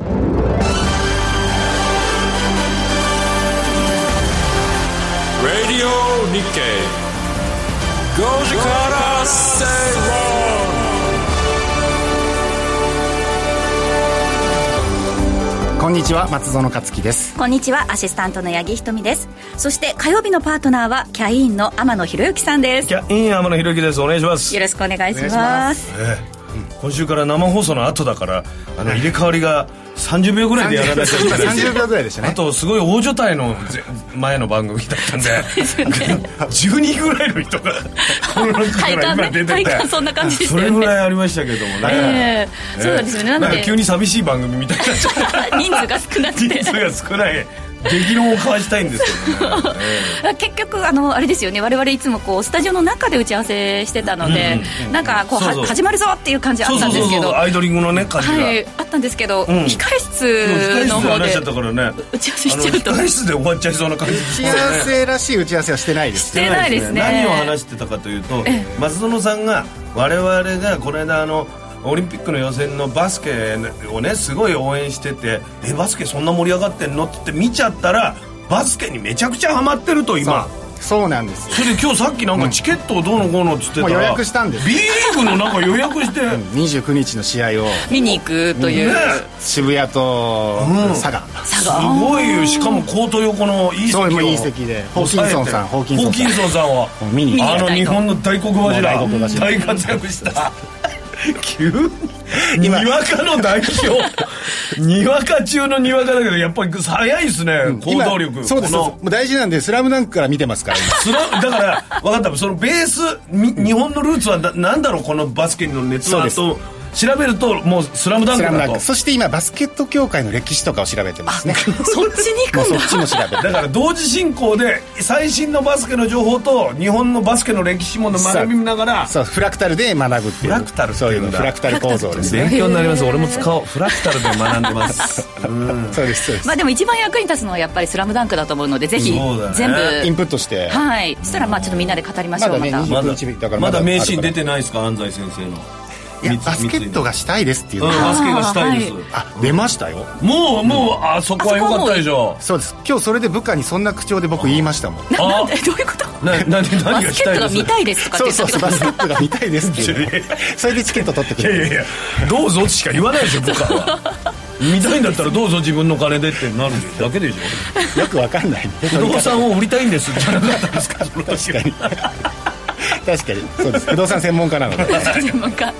Radio Nikkei. 5時から正こんにちは松園克樹ですこんにちはアシスタントの八木ひとみですそして火曜日のパートナーはキャインの天野博之さんです。キャイン天野博之です。お願いします。よろしくお願いします。ええ。今週から生放送の後だからあの入れ替わりが30秒ぐらいでやらなきゃいけない。30秒ぐらいでしたね。あとすごい大所帯のぜ前の番組だったんで10人ぐらいの人がこの中から今出てて体感そんな感じでしたよね。それぐらいありましたけどもね、ええ。そうなんですよね。なんか急に寂しい番組みたいにな 人数が少なくて。人数が少ない激論を交わしたいんですけどね、え 結局あのあれですよね。我々いつもこうスタジオの中で打ち合わせしてたので、なんかこうそうそう。は始まるぞっていう感じあったんですけど。そうアイドリングのね感じが、はい。あったんですけど、ん。控控室の方で。話しちゃったからね。打ち合わせしちゃうと。控室で終わっちゃいそうな感じ。打ち合わせらしい打ち合わせはしてないです。してないですね。何を話してたかというと松園さんが我々がこの間あのオリンピックの予選のバスケをねすごい応援してて「えバスケそんな盛り上がってんの?」って見ちゃったらバスケにめちゃくちゃハマってると今。そうなんですよ。それで今日さっきなんかチケットをどうのこうのっつってたらもう予約したんです B リーグのなんか予約して。29日の試合を。見に行くという、ね。渋谷とうん。佐賀、すごいしかもコート横のいい席を。いい席で。ホーキンソンさんホホーキンソンさん。ーキンソンさんは。見にあの日本の大黒柱。大黒柱。大活躍した急に。にわかの代表。にわか中のにわかだけどやっぱり早いですね行動力。今そうです。大事なんで「スラムダンクから見てますから。今スラだから分かった。そのベースみ日本のルーツはななんだろうこのバスケの熱は。と調べるともう「スラムダンクだと。スラムダンク。そして今バスケット協会の歴史とかを調べてますね。そっちに行くんだ。っちも調べて。だから同時進行で最新のバスケの情報と日本のバスケの歴史も学びながらそうフラクタルで学ぶっていう。フラクタルってそういうのフラクタル構造ですね。勉強になります。俺も使おうフラクタルで学んでます。そうですそうです。まあでも一番役に立つのはやっぱり「スラムダンクだと思うのでぜひ全部。インプットして。はい。そしたらまあちょっとみんなで語りましょうまた、まだねまだ29日だからまだ名シーン出てないですか安西先生のいやバスケットがしたいですっていうの。がうんバスケがしたいです。ああ出ましたよ。もうもうあそこは良かったでしょ。そうです。今日それで部下にそんな口調で僕言いましたもん。ななんで？どういうこと？なな 何がスケットが見たいですとかってそうそうそうバスケットが見たいですっていう それでチケット取ってくれる。いやいやいやどうぞしか言わないでしょ部下は。見たいんだったらどうぞ自分の金でってなるだけでしょ。よくわかんない不動産を売りたいんです。じゃなかったですか確かに。確かに。そうです。不動産専門家なので。専門家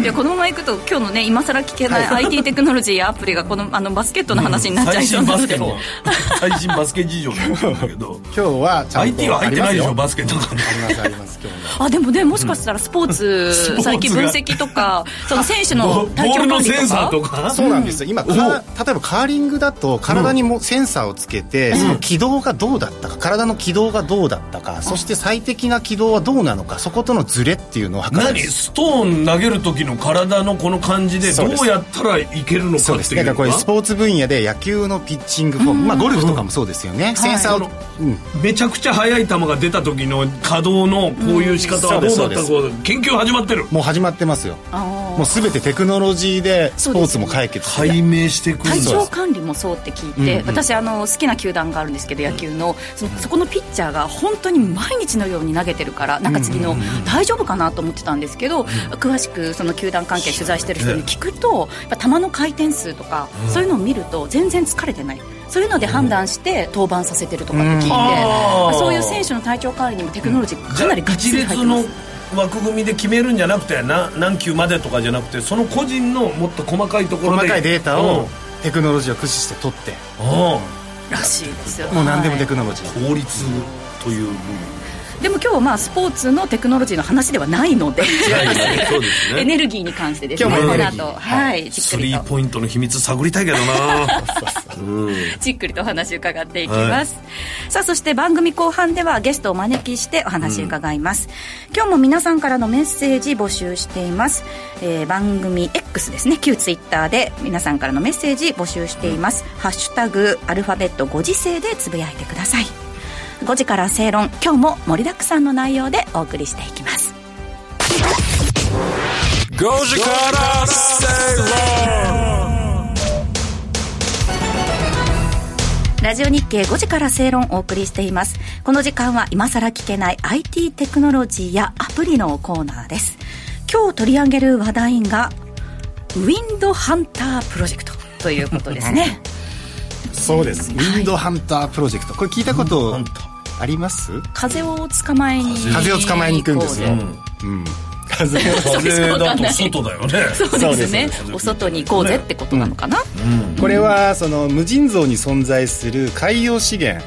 いやこのままいくと今日のね今更聞けない IT テクノロジーやアプリがこのあのバスケットの話になっちゃいそうなので、最新バスケの 最新バスケ事情なんだけど。今日はちゃん IT とは入ってないでしょあバスケとかにりますあります今日も。あでもねもしかしたらスポーツ、スポーツが最近分析とかその選手のボ体調ールの管理とか？センサーとか？そうなんですよ。今か例えばカーリングだと体にもセンサーをつけて、その軌道がどうだったか体の軌道がどうだったかそして最適な軌道はどうなのかそことのズレっていうのを測る。んです何？ストーン投げる時の体のこの感じでどそうやったらいけるのかそうですだからっていうのこれスポーツ分野で野球のピッチングフォーム、まあ、ゴルフとかもそうですよね、センサーを、うん、めちゃくちゃ速い球が出た時の稼働のこういう仕方はどうだったそうです。かこう研究始まってる。もう始まってますよ。もう全てテクノロジーでスポーツも解決して。解明していく体調管理もそうって聞いて、私あの好きな球団があるんですけど野球のそそこのピッチャーが本当に毎日のように投げてるからなんか次の大丈夫かなと思ってたんですけど、詳しくその球団関係取材してる人に聞くとやっぱ球の回転数とか、そういうのを見ると全然疲れてない。そういうので判断して登板させてるとかって聞いて、そういう選手の体調管理にもテクノロジーかなりガッツ一列のリ入ってます。枠組みで決めるんじゃなくてな何球までとかじゃなくてその個人のもっと細かいところで細かいデータをテクノロジーを駆使して取って。うん。うんらしいですよ。もう何でもテはい。クノロジー、効率という部分でも今日はまあスポーツのテクノロジーの話ではないのでそうです エネルギーに関してですね。この後はい。スくりと。リーポイントの秘密探りたいけどな。じっくりとお話伺っていきます、さあそして番組後半ではゲストをお招きしてお話伺います、今日も皆さんからのメッセージ募集しています、えー番組 X ですね。旧ツイッターで皆さんからのメッセージ募集しています、ハッシュタグアルファベット5時制でつぶやいてください5時から正論今日も盛りだくさんの内容でお送りしていきます5時から正論ラジオ日経5時から正論をお送りしています。この時間は今さら聞けない IT テクノロジーやアプリのコーナーです。今日取り上げる話題が、ウィンドハンタープロジェクトということですね。そうです、ウィンドハンタープロジェクト。これ聞いたことあります？風を捕まえに風を捕まえに行くんですよ、うん。風風だと外だよね。そうですね。お外に行こうぜってことなのかな、これはその無尽蔵に存在する海洋資源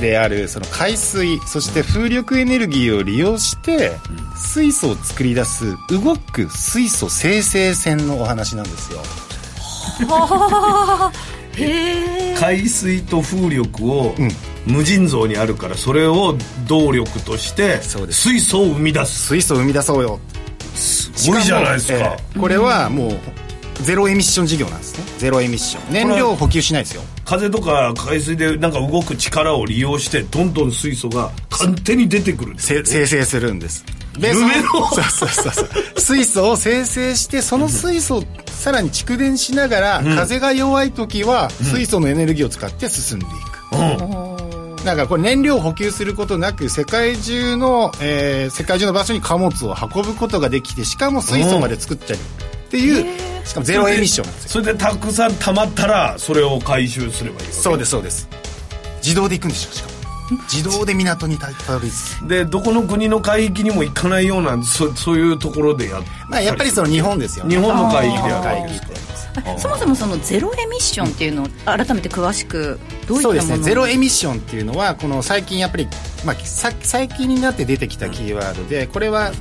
であるその海水そして風力エネルギーを利用して水素を作り出す動く水素生成船のお話なんですよ。はあ海水と風力を無尽蔵にあるからそれを動力として水素を生み出す。水素を生み出そうよ。すごいじゃないですか、ええ。これはもうゼロエミッション事業なんですね。ゼロエミッション。燃料を補給しないですよ。風とか海水でなんか動く力を利用してどんどん水素が勝手に出てくるんですせ生成するんです。でそ夢のそうそうそうそう。水素を生成してその水素をさらに蓄電しながら、風が弱い時は水素のエネルギーを使って進んでいく、だからこれ燃料を補給することなく世界中の、えー世界中の場所に貨物を運ぶことができてしかも水素まで作っちゃう。っていう、しかもゼロエミッションなんですよ。それでたくさん溜まったらそれを回収すればいいそうですそうです。自動で行くんですよしかも自動で港にたたどり着く。でどこの国の海域にも行かないようなそそういうところでやっまあやっぱりその日本ですよね。日本の海域でやるわ海域けですかそもそもそのゼロエミッションっていうのを改めて詳しくどういったものそうですね。ゼロエミッションっていうのはこの最近やっぱり、まあ、さ最近になって出てきたキーワードでこれは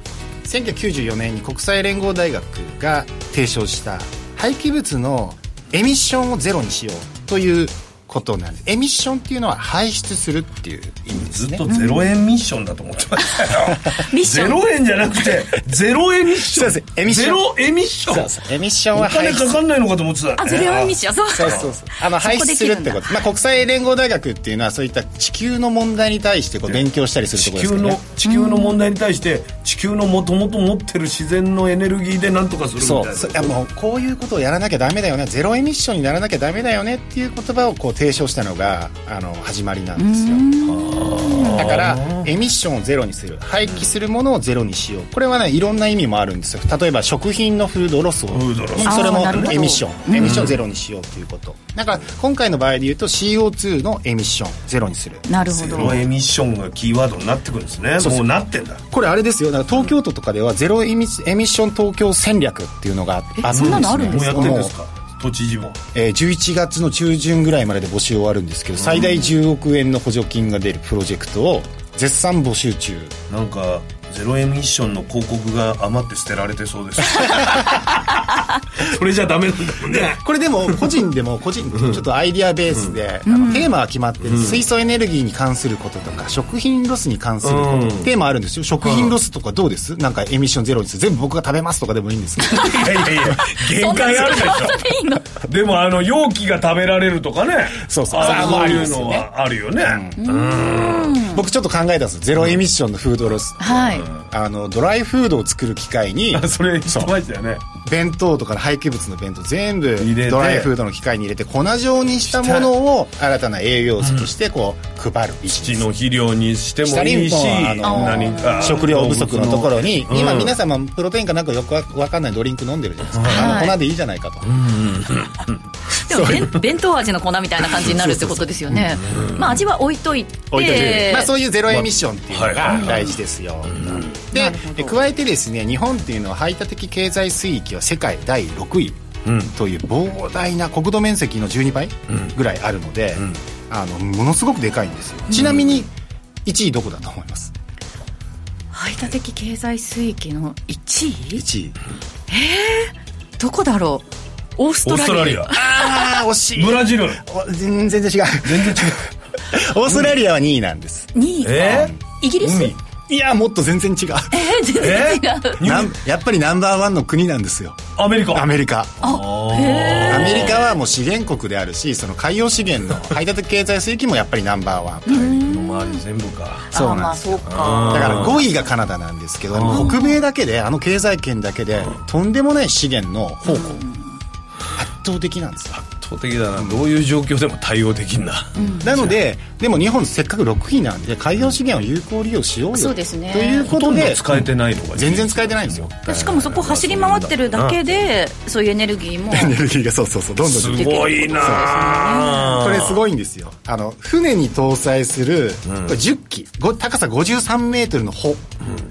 1994年に国際連合大学が提唱した廃棄物のエミッションをゼロにしようということなんです。エミッションっていうのは排出するっていう意味ですね。ずっとゼロ円ミッションだと思ってましたよ。ミッション。ゼロ円じゃなくてゼロエミッション。そうです。エミッション。ゼロエミッション。そうそう。エミッションおは排出金かかんないのかと思ってた。あゼロエミッション。そう。そうそうそう。あの排出するってこと、まあ、国際連合大学っていうのはそういった地球の問題に対してこう勉強したりすると地球ころですけど、ねの、地球の問題に対して地球のもともと持ってる自然のエネルギーで何とかするみたいな。そう。そいやもうこういうことをやらなきゃダメだよね。ゼロエミッションにならなきゃダメだよねっていう言葉をこう提唱したのがあの始まりなんですよ。だからエミッションをゼロにする。廃棄するものをゼロにしよう。これはねいろんな意味もあるんですよ。例えば食品のフードロスを。ードロス。それもエミッション。エミッションゼロにしようということ。だから今回の場合で言うと CO2 のエミッションゼロにする。なるほど。ゼロエミッションがキーワードになってくるんですね。そうなってんだ。これあれですよ。だから東京都とかではゼロエミエミッション東京戦略っていうのがあって。えそんなのあるんもうやってんですか？都知事も。えー11月の中旬ぐらいまでで募集終わるんですけど最大10億円の補助金が出るプロジェクトを絶賛募集中。なんかゼロエミッションの広告が余って捨てられてそうです それじゃダメなんだもんね。これでも個人でも個人ちょっとアイディアベースで、あのテーマは決まってる、水素エネルギーに関することとか食品ロスに関すること、うん。テーマあるんですよ。食品ロスとかどうです？なんかエミッションゼロにする。全部僕が食べますとかでもいいんですけど。いやいやいや限界あるでしょ。でもあの容器が食べられるとかね。そうそう。あそう。そういうのはあるよね。僕ちょっと考えたんですよ。ゼロエミッションのフードロスはい。あのドライフードを作る機械に。あ それ言ってましたよね。弁当とかの廃棄物の弁当全部ドライフードの機械に入れて粉状にしたものを新たな栄養素としてこう配る。土の肥料にしてもいいし食料不足のところにうん。今皆様プロテインかなんかよくわわかんないドリンク飲んでるじゃないですか、はい。あの粉でいいじゃないかと、でも弁弁当味の粉みたいな感じになるってことですよね。まあ味は置いといて。まあ、そういうゼロエミッションっていうのが大事ですよ、で加えてですね日本っていうのは排他的経済水域は世界第6位うん。という膨大な国土面積の12倍ぐらいあるので、あのものすごくでかいんですよ。ちなみに1位どこだと思います？排他的経済水域の1位？1位。どこだろう？オーストラリア。ストラリア。ああ惜しい。ブラジル。お全然違う。全然違う。オーストラリアは2位なんです。2位えイギリス？海いやもっと全然違う。え全然違う。なんやっぱりナンバーワンの国なんですよ。アメリカ。アメリカ。アメリカはもう資源国であるしその海洋資源の排他的経済水域もやっぱりナンバーワン。の周り全部か。そうなんですあまあそうかだから5位がカナダなんですけど北米だけであの経済圏だけでとんでもない資源の宝庫。圧倒的なんですよ。圧想的だな、どういう状況でも対応できんな、なのででも日本せっかく6位なんで海洋資源を有効利用しようよ。そうですね。ということとで使えてないのが全然使えてないんですよ。しかもそこ走り回ってるだけでそういうエネルギーも。エネルギーがそうそうそうどんどんす出てくる。ごいな。これすごいんですよ。あの船に搭載する、これ10機。ご高さ53メートルの帆、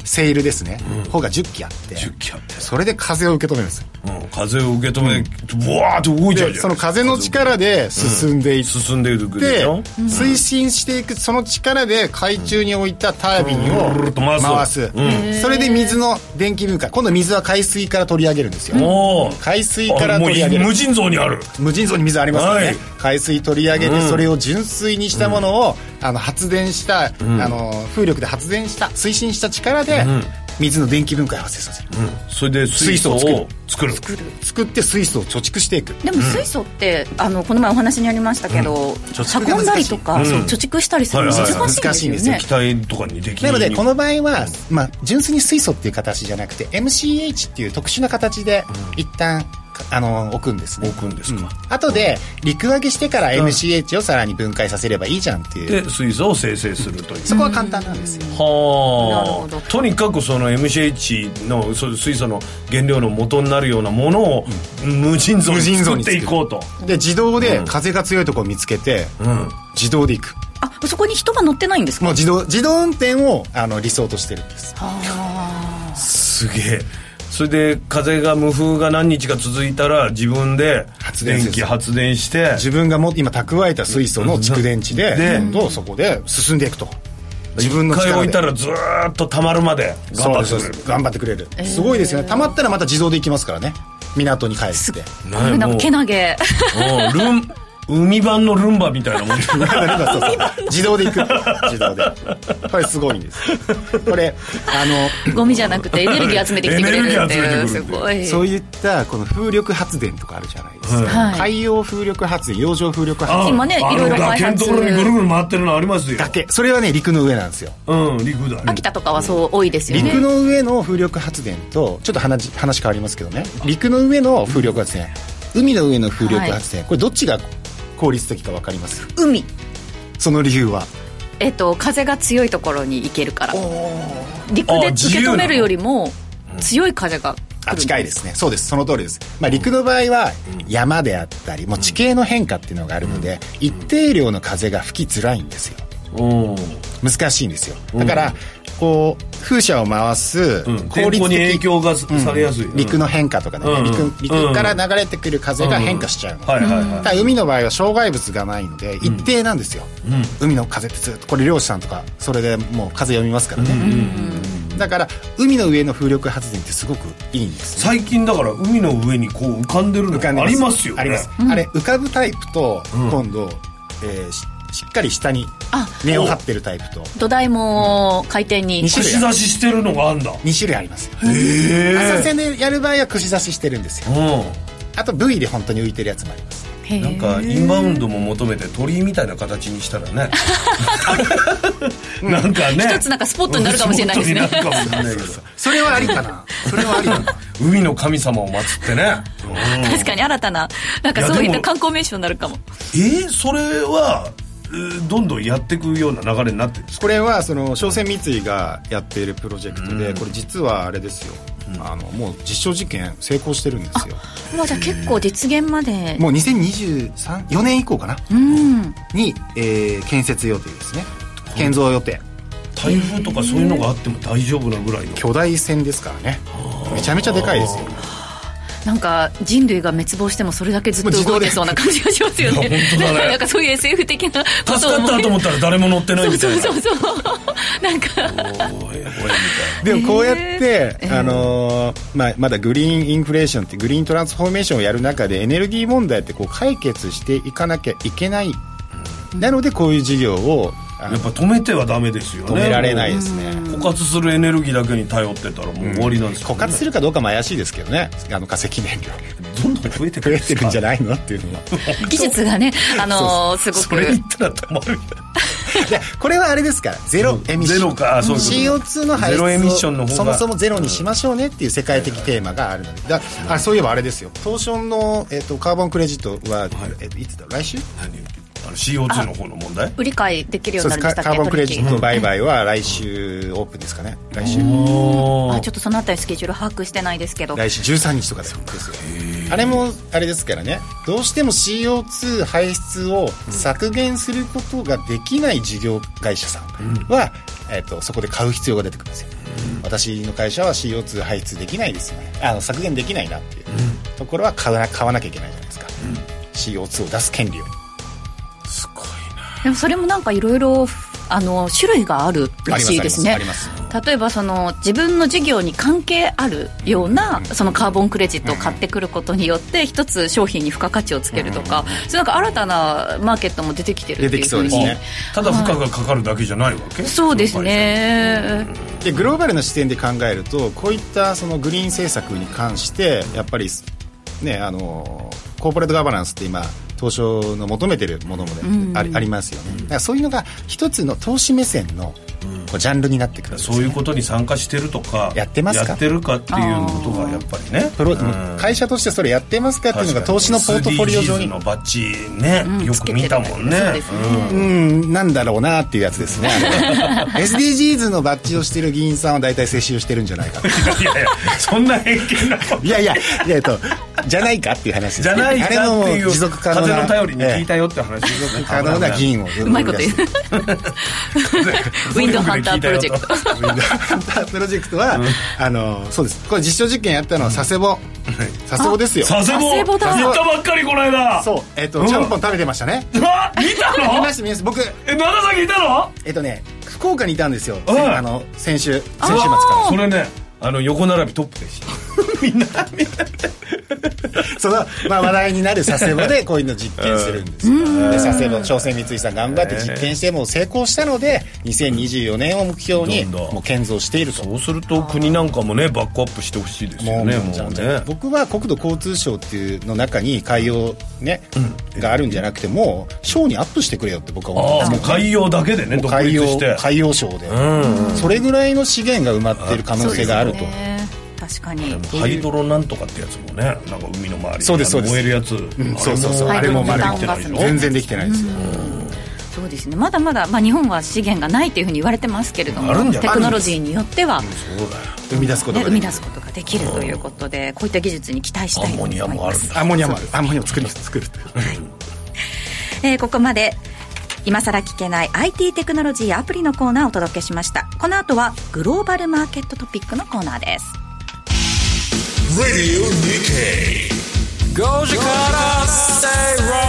セールですね、帆が10機あって。10機あって。それで風を受け止めるんです。ようん。風を受け止め、ブワーって動いちゃうじゃん。でその風の力で進んでいって、進んでいくでしょ？推進していくその力で海中に置いたタービンを回す。それで水の電気分解。今度水は海水から取り上げるんですよ、海水から取り上げる。無尽蔵にある。無尽蔵に水ありますよね、はい。海水取り上げて、それを純粋にしたものを、あの発電した、あの風力で発電した推進した力で、水の電気分解を発生させる、それで水素を作る。作って水素を貯蓄していく。でも水素って、あのこの前お話にありましたけど、貯蓄が難しい運んだりとか、貯蓄したりするのはいはいはい。難しいんですよね、難しいん気体とかにできなのでこの場合は、まあ、純粋に水素っていう形じゃなくて MCH っていう特殊な形で一旦、あの置くんですね。置くんですか、後で陸揚げしてから MCH をさらに分解させればいいじゃんっていう。で水素を生成するというそこは簡単なんですよなるはほどあとにかくその MCH の水素の原料の元になるようなものを無尽蔵に作っていこうとで自動で風が強いところを見つけて、うん自動で行くあそこに人が乗ってないんですかもう自動自動運転をあの理想としてるんですすげえそれで風が無風が何日か続いたら自分で発電気発電して自分がも今蓄えた水素の蓄電池でで今度そこで進んでいくと。自分の力で。置いたらずーっと溜まるまで頑張ってくれる。そうです。頑張ってくれる、すごいですよね。溜まったらまた自動で行きますからね。港に帰って。なんかけなげ海版のルンバみたいなもんそうそう自動で行く。自動で。これすごいんです。これあのゴミじゃなくてエネルギー集めてきてくれるってエネルギー集めてくいう。すごい。そういったこの風力発電とかあるじゃないですか、はい。海洋風力発電洋上風力発電。今ねあいろいろ開発。あの崖のところにぐるぐる回ってるのありますよ。だけ。それはね陸の上なんですよ。うん陸だ秋田とかはそう多いですよね。陸の上の風力発電とちょっと話話変わりますけどね。陸の上の風力発電。海の上の風力発電、これどっちが効率的か分かります？海。その理由は？えっと風が強いところに行けるから。陸あで受け止めるよりも強い風が来ある近いですね。そうです。その通りです、まあ、陸の場合は山であったりもう地形の変化っていうのがあるので、一定量の風が吹きづらいんですよ。うん難しいんですよ。だから、こう風車を回すうん。効率天候に影的、響がされやすい、陸の変化とかね、うん。陸陸から流れてくる風が変化しちゃうの、はいはいはい。ただ海の場合は障害物がないので一定なんですよ、海の風ってずっとこれ漁師さんとかそれでもう風読みますからね、だから海の上の風力発電ってすごくいいんです最近だから海の上にこう浮かんでるのがありますよね。あります、あれ浮かぶタイプと、今度、えーししっかり下にあ根を張ってるタイプと。土台も回転に。串刺ししてるのがあんだ。2種類ありますよ。へ浅瀬でやる場合は串刺ししてるんですよ。うあと V で本当に浮いてるやつもあります。なんかインバウンドも求めて鳥居みたいな形にしたらね。なんかね。一つなんかスポットになるかもしれないですね。それはありかな。それはありかな。海の神様を祀ってね、うん。確かに新たななんかそういった観光名所になるかも。えーそれはえーどんどんやっていくような流れになってる。んですかこれはその商船三井がやっているプロジェクトで、これ実はあれですよ、あのもう実証実験成功してるんですよ。まあじゃあ結構実現まで。もう2023年以降かな？うん。に、えー建設予定ですね。建造予定。台風とかそういうのがあっても大丈夫なぐらいの。巨大船ですからね。めちゃめちゃでかいですよなんか人類が滅亡してもそれだけずっと動いてそうな感じがしますよね。いや本当だね。なんかそういう SF 的な助かったと思ったら誰も乗ってないみたそいうなそうそう。なんか。でもこうやって、えー。あのーまあ、まだグリーンインフレーションってグリーントランスフォーメーションをやる中でエネルギー問題ってこう解決していかなきゃいけない、なのでこういう事業をやっぱ止めてはダメですよね。止められないですね。枯渇するエネルギーだけに頼ってたらもう終わりなんですよ、ね。枯渇するかどうかも怪しいですけどね。あの化石燃料。どんどん増えてく増るえてるんじゃないの？っていうのは。技術がねあのーすごく。それ言ったら止まる。やこれはあれですから。ゼロエミッション、ゼロかそういうこと。CO2 の排出ゼロエミッションのそもそもゼロにしましょうねっていう世界的テーマがあるので。だあそういえばあれですよ。東証の、えっとカーボンクレジットは、えっといつだ？来週？何あの CO2 の方の問題？売り買いできるようになりましたっけ？カカーボンクレジッ取ト売買は来週オープンですかね。来週。あちょっとそのあたりスケジュール把握してないですけど。来週13日とかですよあれもあれですからね。どうしても CO2 排出を削減することができない事業会社さんは、えっとそこで買う必要が出てくるんですよ、私の会社は CO2 排出できないですよね。あの削減できないなっていうところは買わな買わなきゃいけないじゃないですか、CO2 を出す権利をでもそれもなんかいろいろあの種類があるらしいですね。例えばその自分の事業に関係あるようなそのカーボンクレジットを買ってくることによって一つ商品に付加価値をつけるとかそういうなんか新たなマーケットも出てきてるっていうふうに出てきそうですね。ただ負荷がかかるだけじゃないわけ？そうですね。でグローバルな視点で考えるとこういったそのグリーン政策に関してやっぱりねあのコーポレートガバナンスって今東証の求めてるものもね、ありありますよね。だからそういうのが一つの投資目線のこうジャンルになってくるんですよそういうことに参加してるとかやってますか？やってるかっていうことがやっぱりね。プロうん。会社としてそれやってますかっていうのが投資のポートフォリオ上 SDGs にのバッジね、よく見たもんね。そうですね。うん。なんだろうなっていうやつですね SDGs のバッジをしてる議員さんは大体接種してるんじゃないかと。いやいやそんな偏見なこと。いやいやいやえっとじゃないかっていう話ですじゃないかってあれのいう持続可能な風の頼りに聞いたえよって話え可能な議員をうまいこと言う。ウィンドハンタープロジェクト。ウィンドウハンタープロジェクトは、あのそうです。これ実証実験やったのは佐世保、佐世保ですよ。佐世保。佐世保だ。行ったばっかりこの間。そう。えっ、と、うん。ちゃんぽん食べてましたね。あ見た 見のました見ました。僕え長崎いたの？えっ、とね福岡にいたんですよ、うん。あの先週先週末から。それねあの横並びトップでした。みんなみんな その、まあ、話題になる佐世保でこういうの実験するんですよ、で佐世保朝鮮三井さん頑張って実験してもう成功したので2024年を目標にもう建造していると。そうすると国なんかもねバックアップしてほしいですよねもうね僕は国土交通省っていうの中に海洋ね、があるんじゃなくてもう省にアップしてくれよって僕は思うんです。けどああもう海洋だけでね独海洋立して。海洋省で、うんそれぐらいの資源が埋まっている可能性があると、ね確かに。ハイドロなんとかってやつもねなんか海の周りにそうですそうです。燃えるやつ、うんそうそうそう。あれもまだメタンガスね全然できてないです。よ、そうですね。まだまだ、まあ、日本は資源がないというふうに言われてますけれどもテクノロジーによっては、生み出すことね、ができる。生み出すことができるということでこういった技術に期待したいと思いアンモニアもあまするんだ。アンモニアもある。アンモニアを作る作るえーここまで今さら聞けない IT テクノロジーアプリのコーナーをお届けしました。この後はグローバルマーケットトピックのコーナーです Radio Nikkei 5時から Stay Wrong.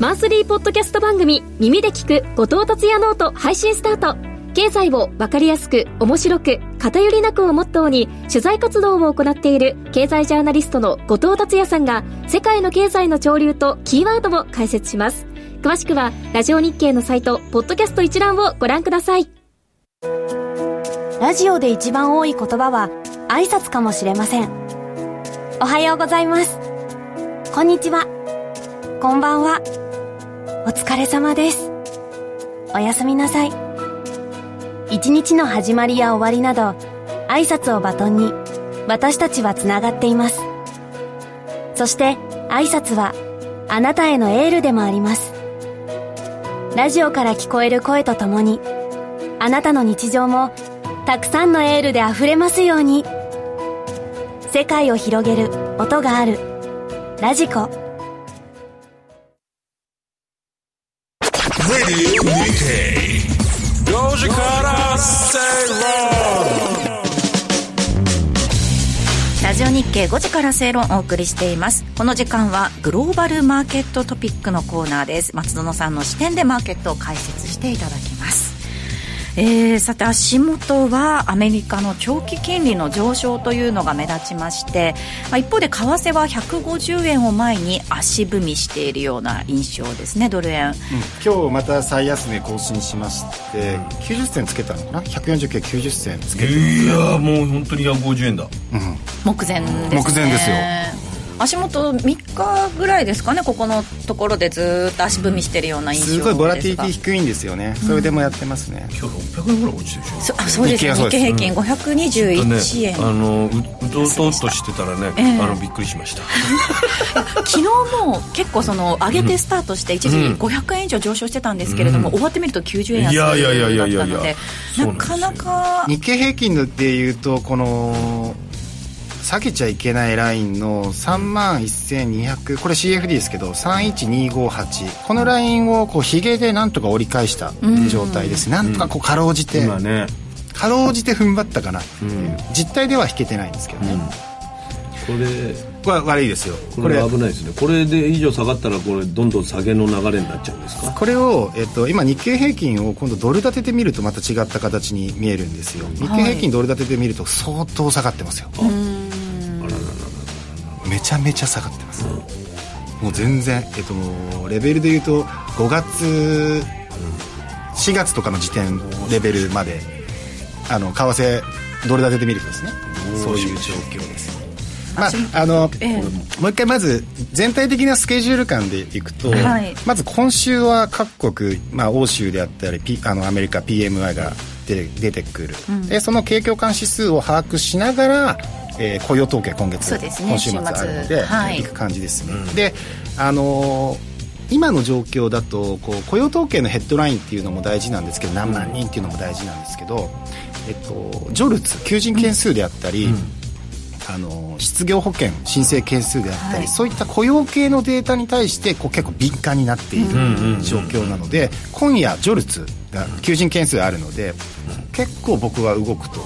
マンスリーポッドキャスト番組「耳で聞く後藤達也ノート」配信スタート。経済をわかりやすく面白く偏りなくをモットーに取材活動を行っている経済ジャーナリストの後藤達也さんが世界の経済の潮流とキーワードを解説します。詳しくはラジオ日経のサイトポッドキャスト一覧をご覧くださいラジオで一番多い言葉は挨拶かもしれません。おはようございます。こんにちは。こんばんは。お疲れ様です。おやすみなさい。一日の始まりや終わりなど、挨拶をバトンに私たちはつながっています。そして挨拶はあなたへのエールでもあります。ラジオから聞こえる声とともに、あなたの日常もたくさんのエールで溢れますように。世界を広げる音がある。ラジコ。ラジオ日経5時から正論をお送りしています。この時間はグローバルマーケットトピックのコーナーです。松園さんの視点でマーケットを解説していただきます。えー、さて足元はアメリカの長期金利の上昇というのが目立ちまして、まあ、一方で為替は150円を前に足踏みしているような印象ですねドル円。今日また最安値更新しまして90銭つけたのかな？140系90銭つけていやもう本当に150円だ。目前ですね。目前ですよ足元3日ぐらいですかねここのところでずっと足踏みしてるような印象ですすごいボラティリティ低いんですよね、それでもやってますね。今日600円ぐらい落ちてるでしょ。そあそうですね。日経平均521円、ね、あのううとうとっとしてたらね、えー、あのびっくりしました。昨日も結構その上げてスタートして一時500円以上上昇してたんですけれども、うん、終わってみると90円安だったのでなかなか日経平均でいうとこの下げちゃいけないラインの3万1200これ CFD ですけど31258このラインをこうヒゲでなんとか折り返した状態です、うん、なんとかこうかろうじて、うん、ね。かろうじて踏ん張ったかなっていう、うん、実態では引けてないんですけどね、これこれ悪いですよ。これ危ないですね。これで以上下がったらこれどんどん下げの流れになっちゃうんですか？これを、えっと、今日経平均を今度ドル建ててみるとまた違った形に見えるんですよ。日経平均ドル建ててみると相当下がってますよ、めちゃめちゃ下がってます、もう全然、えっと、レベルで言うと5月、4月とかの時点レベルまであの為替ドル建ててみるとですね。そういう状況です。まああの、ええ、もう一回まず全体的なスケジュール感でいくと、はい、まず今週は各国、まあ、欧州であったり、P、あのアメリカ PMI が出出てくる、うん、でその景況感指数を把握しながら、えー、雇用統計今月、ね、今週末あるので、はい、いく感じですね、うん、であのー今の状況だとこう雇用統計のヘッドラインっていうのも大事なんですけど何万人っていうのも大事なんですけど、えっと、ジョルツ求人件数であったり、うん。あの失業保険申請件数であったり、はい、そういった雇用系のデータに対してこう結構敏感になっている状況なので、今夜ジョルツが求人件数あるので、結構僕は動くと、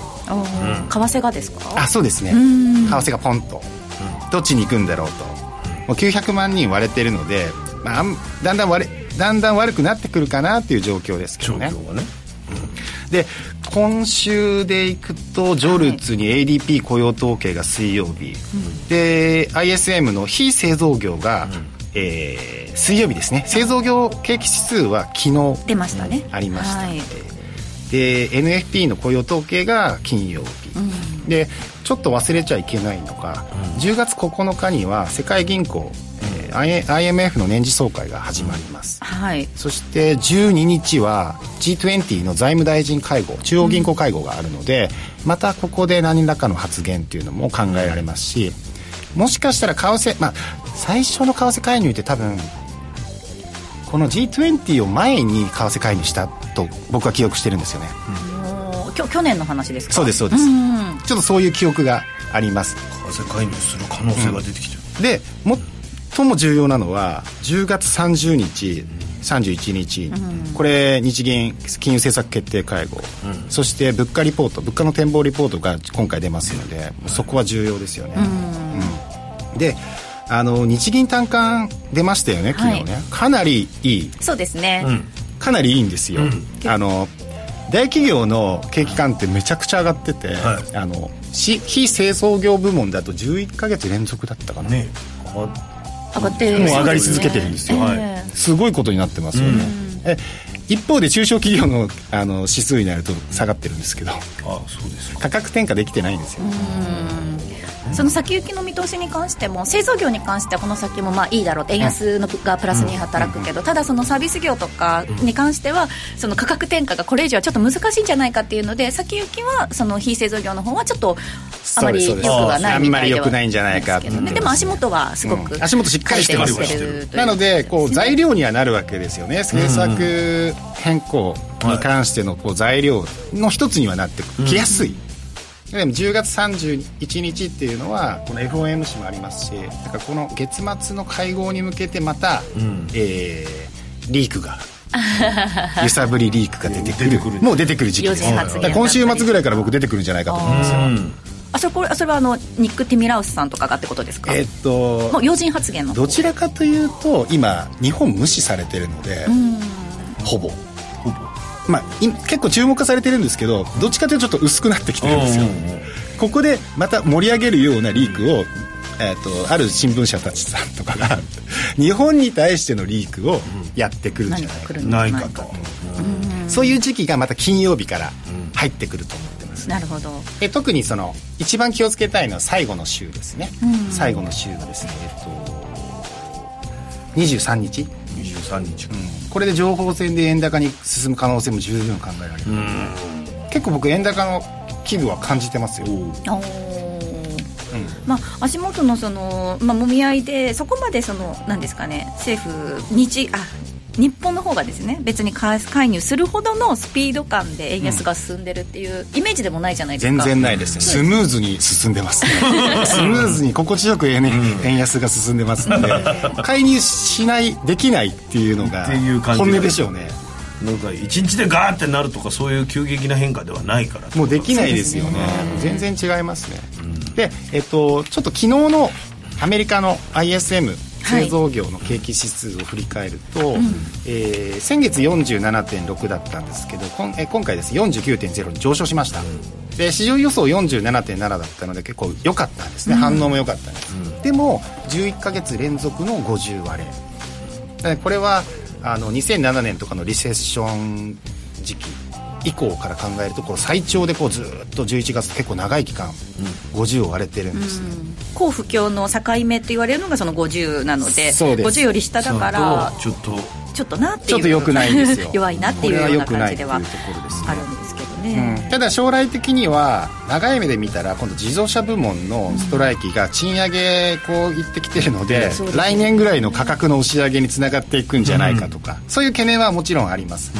為替がですか？あそうですね。為替がポンと、どっちに行くんだろうと。もう900万人割れてるので、まあ、だんだん割れだんだん悪くなってくるかなっていう状況ですけどね。状況はね。で今週でいくとジョルツに ADP 雇用統計が水曜日、で ISM の非製造業が、えー、水曜日ですね。製造業景気指数は昨日出ましたね。ありました。ので、はい、で NFP の雇用統計が金曜日、うん、でちょっと忘れちゃいけないのが、うん、10月9日には世界銀行 IMF の年次総会が始まります、はい、そして12日は G20 の財務大臣会合中央銀行会合があるので、うん、またここで何らかの発言っていうのも考えられますしもしかしたら為替まあ最初の為替介入って多分この G20 を前に為替介入したと僕は記憶してるんですよね、うん、去年の話ですか？そうですそうです、うん。ちょっとそういう記憶があります。為替介入する可能性が出てきてる、うん、でも最も重要なのは10月30日31日、うん、これ日銀金融政策決定会合、うん、そして物価リポート物価の展望リポートが今回出ますので、そこは重要ですよね、うん、であの日銀短観出ましたよね昨日ね、はい、かなりいい。そうですね、かなりいいんですよ、あの大企業の景気感ってめちゃくちゃ上がってて、はい、あの非製造業部門だと11か月連続だったかな、ね、上がってもう上がり続けてるんですよ、はい、すごいことになってますよね、え一方で中小企業のあの指数になると下がってるんですけど。あそうです価格転嫁できてないんですよその先行きの見通しに関しても製造業に関してはこの先もまあいいだろう円安のがプラスに働くけど、ただそのサービス業とかに関してはその価格転嫁がこれ以上はちょっと難しいんじゃないかっていうので先行きはその非製造業の方はちょっとあまりよくはないみたいであんまり良くないんじゃないかで,、ね、でも足元はすごく、足元しっかりしてますなのでこう材料にはなるわけですよね。政策変更に関してのこう材料の一つにはなってきやすい、でも10月31日っていうのはこの FOMC もありますしだからこの月末の会合に向けてまた、うん、えー、リークが 揺さぶりリークが出てくる。もう出てくる時期です。今週末ぐらいから僕出てくるんじゃないかと思うんですよ。あそれこれそれはあのニック・ティミラウスさんとかがってことですか？えっともう要人発言のどちらかというと今日本無視されてるのでほぼまあ、結構注目されてるんですけどどっちかというとちょっと薄くなってきてるんですよ、ここでまた盛り上げるようなリークを、えーと、ある新聞社たちさんとかが日本に対してのリークをやってくるんじゃないか,、ないかと、そういう時期がまた金曜日から入ってくると思ってますなるほど。で特にその一番気をつけたいのは最後の週ですね、うん。最後の週がですねえっと23日、23日これで情報戦で円高に進む可能性も十分考えられる、結構僕円高の危惧は感じてますよ、まあ、足元のその、まあ、もみ合いでそこまでそのなんですかね政府日あ日本の方がですね別に介介入するほどのスピード感で円安が進んでるっていうイメージでもないじゃないです全か、然ないですね。スムーズに進んでますねスムーズに心地よく円,、円安が進んでますので介入しないできないっていうのがっていう感じ本音でしょうね。なんか一日でガーってなるとかそういう急激な変化ではないからもうできないですよね。全然違いますね、で、えっと、ちょっと昨日のアメリカの ISM はい製造業の景気指数を振り返ると、えー先月47.6だったんですけどこんえー今回です。49.0に上昇しました、で市場予想47.7だったので結構良かったんですね、反応も良かったんです、でも11ヶ月連続の50割れ。これはあの2007年とかのリセッション時期以降から考えるとこう最長でこうずっと11月結構長い期間、50を割れてるんですね、高不況の境目って言われるのがその50なのでそうです。50より下だからちょっとちょっとなっていうちょっと良くないんですよ。弱いなっていうような感じではいっていうところですねあるんですけどうね、ん。ただ将来的には長い目で見たら今度自動車部門のストライキが賃上げこういってきてるので、そうですね。来年ぐらいの価格の押し上げにつながっていくんじゃないかとか、そういう懸念はもちろんあります、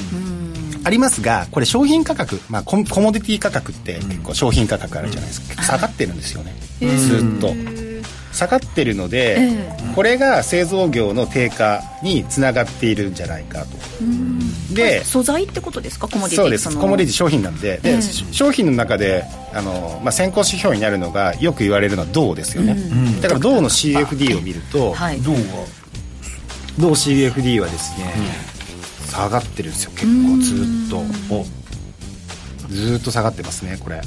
ありますがこれ商品価格、まあ、コンコモディティ価格って結構商品価格あるじゃないですか、下がってるんですよね、ずっと。下がってるので、えこれが製造業の低下につながっているんじゃないかと、で素材ってことですか？コモディティそうです。の。コモディティ商品なんで。で、ええ。商品の中であの、まあ、先行指標になるのがよく言われるのは銅ですよね、だから銅の CFD を見ると、はい。どうが銅 CFD はですね、下がってるんですよ結構ずっと。ずっと下がってますねこれ。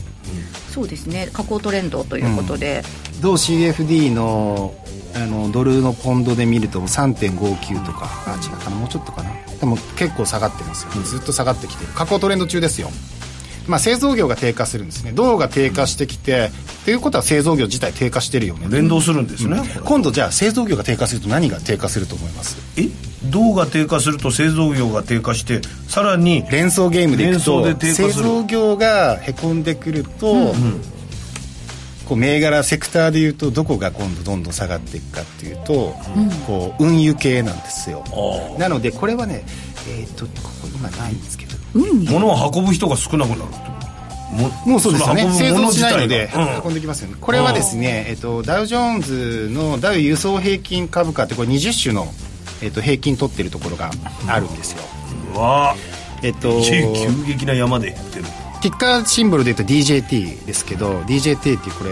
そうですね。下降トレンドということで、銅 CFD のあのドルのポンドで見ると3.59とか。あ違うかな。もうちょっとかな。でも結構下がってますよ、ずっと下がってきてる。下降トレンド中ですよまあ製造業が低下するんですね。銅が低下してきてっていうことは製造業自体低下してるよね。連動するんですね、これ今度じゃあ製造業が低下すると何が低下すると思います？え？銅が低下すると製造業が低下してさらに連想ゲームでいくと連想で低下する。製造業がへこんでくると、こう銘柄セクターでいうとどこが今度どんどん下がっていくかっていうと、こう運輸系なんですよ。なのでこれはねえっ、とここ今ないんですけど物を運ぶ人が少なくなるももうそうですよね。製造物自体しないのでが運んできますよね、これはですね、えっと、ダウジョーンズのダウ輸送平均株価ってこれ20種の、えっと、平均取ってるところがあるんですよ、うん、わ。あえっと急激な山でいってる。ティッカーシンボルで言うと DJT ですけど DJT っていうこれ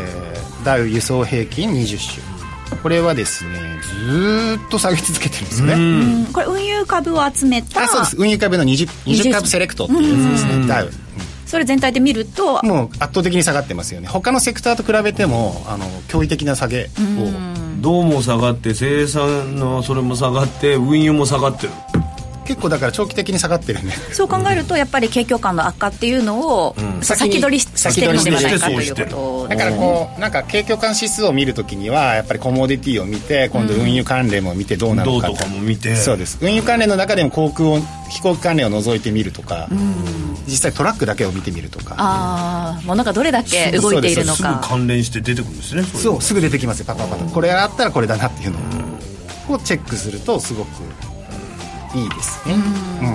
ダウ輸送平均20種これはですねずーっと下げ続けてるんですよね、うん。これ運輸株を集めたあそうです。運輸株の 20, 20株セレクトっていうやつですね。ダウ、それ全体で見るともう圧倒的に下がってますよね。他のセクターと比べてもあの驚異的な下げを、銅も下がって生産のそれも下がって運輸も下がってる結構だから長期的に下がってるんでそう考えるとやっぱり景況感の悪化っていうのを、さ先取りししてるのではないかということだからこうなんか景況感指数を見るときにはやっぱりコモディティを見て今度運輸関連も見てどうなのか銅とかも見て。そうです。運輸関連の中でも航空を飛行機関連を除いてみるとか、実際トラックだけを見てみるとか。ああ物がどれだけ動いているのすぐか関連して出てくるんですねそうすぐ出てきますよパパパパ。これあったらこれだなっていうのをチェックするとすごくいいですね。うん。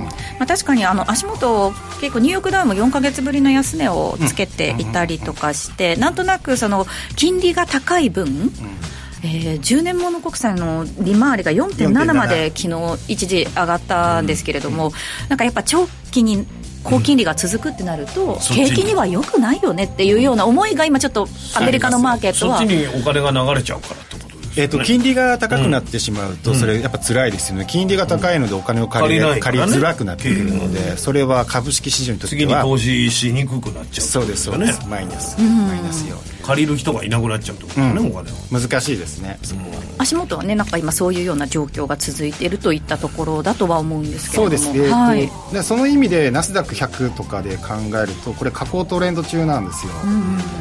まあ、確かにあの足元結構ニューヨークダウも4か月ぶりの安値をつけていたりとかして、なんとなくその金利が高い分、えー10年物国債の利回りが4.7まで昨日一時上がったんですけれども、なんかやっぱ長期に高金利が続くってなると、景気には良くないよねっていうような思いが今ちょっとアメリカのマーケットは。そっちにお金が流れちゃうからえー、と金利が高くなってしまうと、それやっぱ辛いですよね。金利が高いのでお金を借り,、借りづらくなってくるので、それは株式市場にとっては次に投資しにくくなっちゃうそうですそうねです、マイナス、マイナスよ。借りる人がいなくなっちゃうってことだね、お金を難しいですね。足元はねなんか今そういうような状況が続いているといったところだとは思うんですけれども。そうです。ね、はい。でその意味でナスダック100とかで考えるとこれ下降トレンド中なんですよ、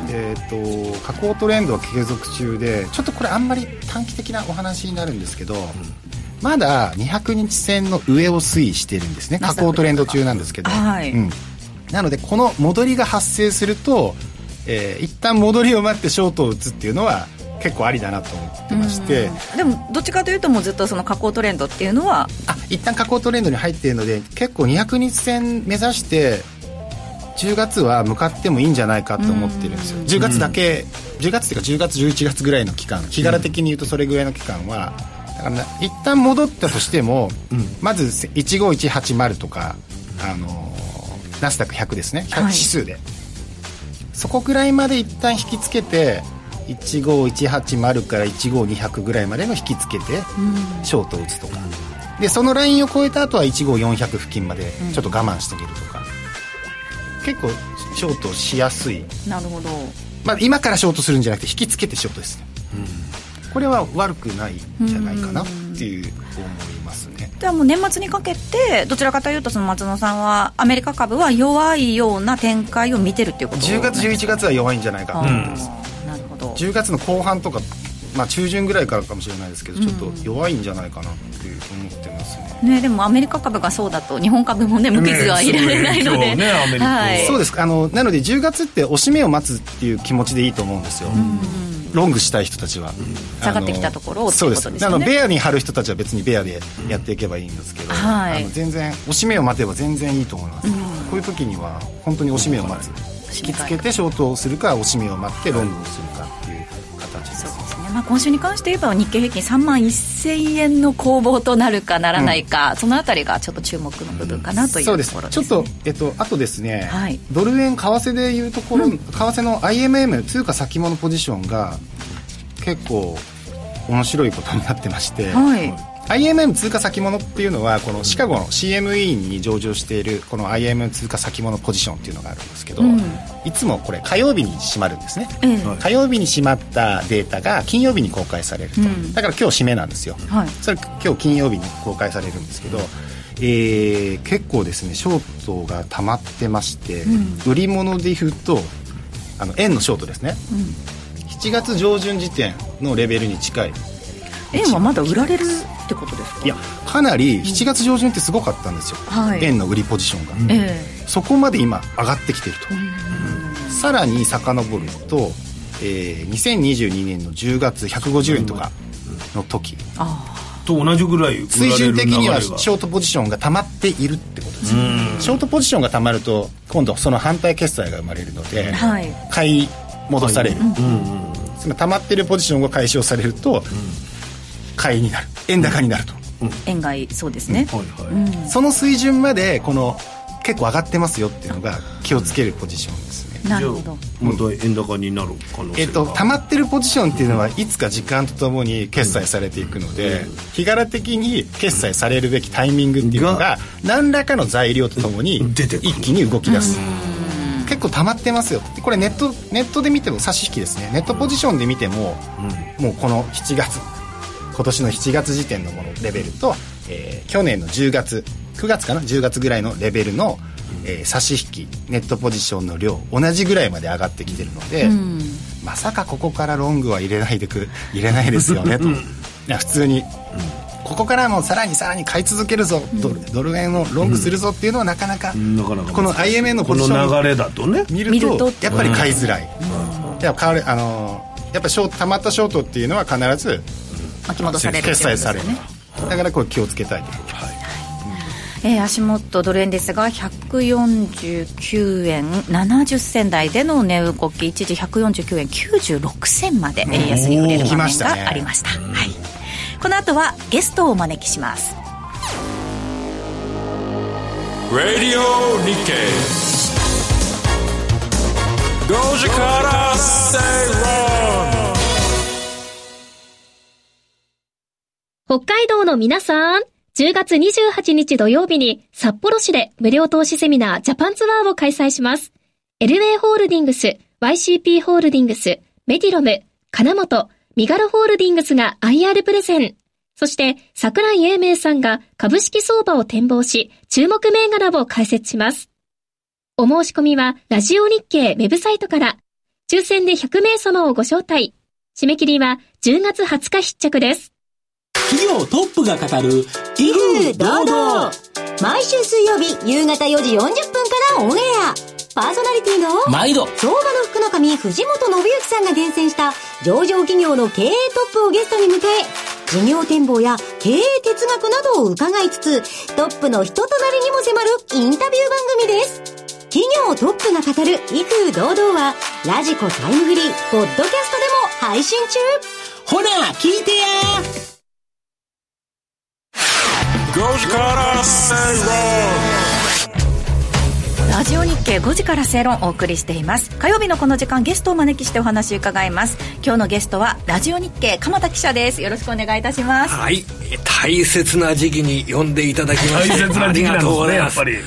えー、と下降トレンドは継続中でちょっとこれあんまり短期的なお話になるんですけど、まだ200日線の上を推移してるんですね。下降トレンド中なんですけど、はい。うん、なのでこの戻りが発生すると、えー一旦戻りを待ってショートを打つっていうのは結構ありだなと思ってまして、でもどっちかというともうずっとその下降トレンドっていうのはあ一旦下降トレンドに入っているので結構200日線目指して10月は向かってもいいんじゃないかと思ってるんですよ。10月だけ、10月っていうか10月11月ぐらいの期間日柄的に言うとそれぐらいの期間はだからな一旦戻ったとしても、まず15180とかあのーナスダック100ですね。100はい。指数で、そこぐらいまで一旦引きつけて15180から15200ぐらいまでの引きつけて、ショートを打つとか、でそのラインを超えた後は15400付近までちょっと我慢してみるとか、結構ショートしやすい、なるほどまあ、今からショートするんじゃなくて引きつけてショートですね、これは悪くないんじゃないかなっていう思いますね、ではもう年末にかけてどちらかというとその松野さんはアメリカ株は弱いような展開を見てるっていうこと10月11月は弱いんじゃないかと思ってます、なるほど。10月の後半とか、まあ、中旬ぐらいからかもしれないですけどちょっと弱いんじゃないかなっていう思ってますね、ね、でもアメリカ株がそうだと日本株もね無傷はいられないので、ね。ね はい、そうです。あのなので10月って押し目を待つっていう気持ちでいいと思うんですよ、ロングしたい人たちは、下がってきたところをそいうです。あのベアに張る人たちは別にベアでやっていけばいいんですけど、はい。あの全然押し目を待てば全然いいと思います、こういう時には本当に押し目を待つ。引きつけてショートをするか押し目を待ってロングをするかっていう形ですまあ、今週に関して言えば日経平均3万1000円の攻防となるかならないか、そのあたりがちょっと注目の部分かなというところです,、ね。そうです。ちょっと、えっと、あとですね、はい。ドル円為替でいうところ、為替の IMM 通貨先物ポジションが結構面白いことになってまして、はい IMM 通貨先物っていうのはこのシカゴの CME に上場しているこの IMM 通貨先物ポジションっていうのがあるんですけど、うん。いつもこれ火曜日に閉まるんですね、ええ。火曜日に閉まったデータが金曜日に公開されると、ん。だから今日締めなんですよ、はい。それ今日金曜日に公開されるんですけど、えー結構ですねショートが溜まってまして、売り物で言うとあの円のショートですね、7月上旬時点のレベルに近い。円はまだ売られるってことですか？いやかなり7月上旬ってすごかったんですよ、はい。円の売りポジションが、えそこまで今上がってきてると、さらに遡ると、えー2022年の10月150円とかの時、えあ。と同じぐらい水準的にはショートポジションが溜まっているってことです。ショートポジションが溜まると今度その反対決済が生まれるので、あはい。買い戻される、つまり溜まってるポジションが解消されると、買いになる円高になると、円買いそうですね、はいはい。その水準までこの結構上がってますよっていうのが気をつけるポジションですね。なるほど。また円高になる可能性がえっと、溜まってるポジションっていうのはいつか時間とともに決済されていくので、日柄的に決済されるべきタイミングっていうのが何らかの材料とともに一気に動き出す。結構溜まってますよ。でこれネットネットで見ても差し引きですね。ネットポジションで見ても、もうこの7月今年の7月時点のものレベルと、えー去年の10月9月かな？10月ぐらいのレベルの、えー差し引きネットポジションの量同じぐらいまで上がってきてるので、まさかここからロングは入れないでく 入れないですよねと。いや普通に、ここからもさらにさらに買い続けるぞ、ドルドル円をロングするぞっていうのはなかなか、なかなかこの IMN のこポジションの流れだとね。見るとやっぱり買いづらい、やっぱあのーやっぱショート溜まったショートっていうのは必ず巻き戻されるだからこれ気をつけたい。とえー足元ドル円ですが149円70銭台での値動き一時149円96銭まで円安に触れる場面がありました。はい、この後はゲストをお招きします。Radio Nikkei. 5時から正論北海道の皆さん、10月28日土曜日に札幌市で無料投資セミナージャパンツアーを開催します。エルウェイホールディングス、YCP ホールディングス、メディロム、金本、ミガロホールディングスが IR プレゼン。そして、桜井英明さんが株式相場を展望し、注目銘柄を解説します。お申し込みは、ラジオ日経ウェブサイトから、抽選で100名様をご招待。締め切りは10月20日必着です。企業トップが語る、威風堂々。毎週水曜日夕方4時40分からオンエア。パーソナリティの、毎度、相場の福の神藤本信之さんが厳選した上場企業の経営トップをゲストに迎え、事業展望や経営哲学などを伺いつつ、トップの人となりにも迫るインタビュー番組です。企業トップが語る威風堂々は、ラジコタイムフリー、ポッドキャストでも配信中ほら、聞いてや5時から正論ラジオ日経5時から正論をお送りしています。火曜日のこの時間ゲストを招きしてお話伺います。今日のゲストはラジオ日経鎌田記者です。よろしくお願いいたします。はい。大切な時期に呼んでいただきまして。大切な時期なんですねやっぱり、え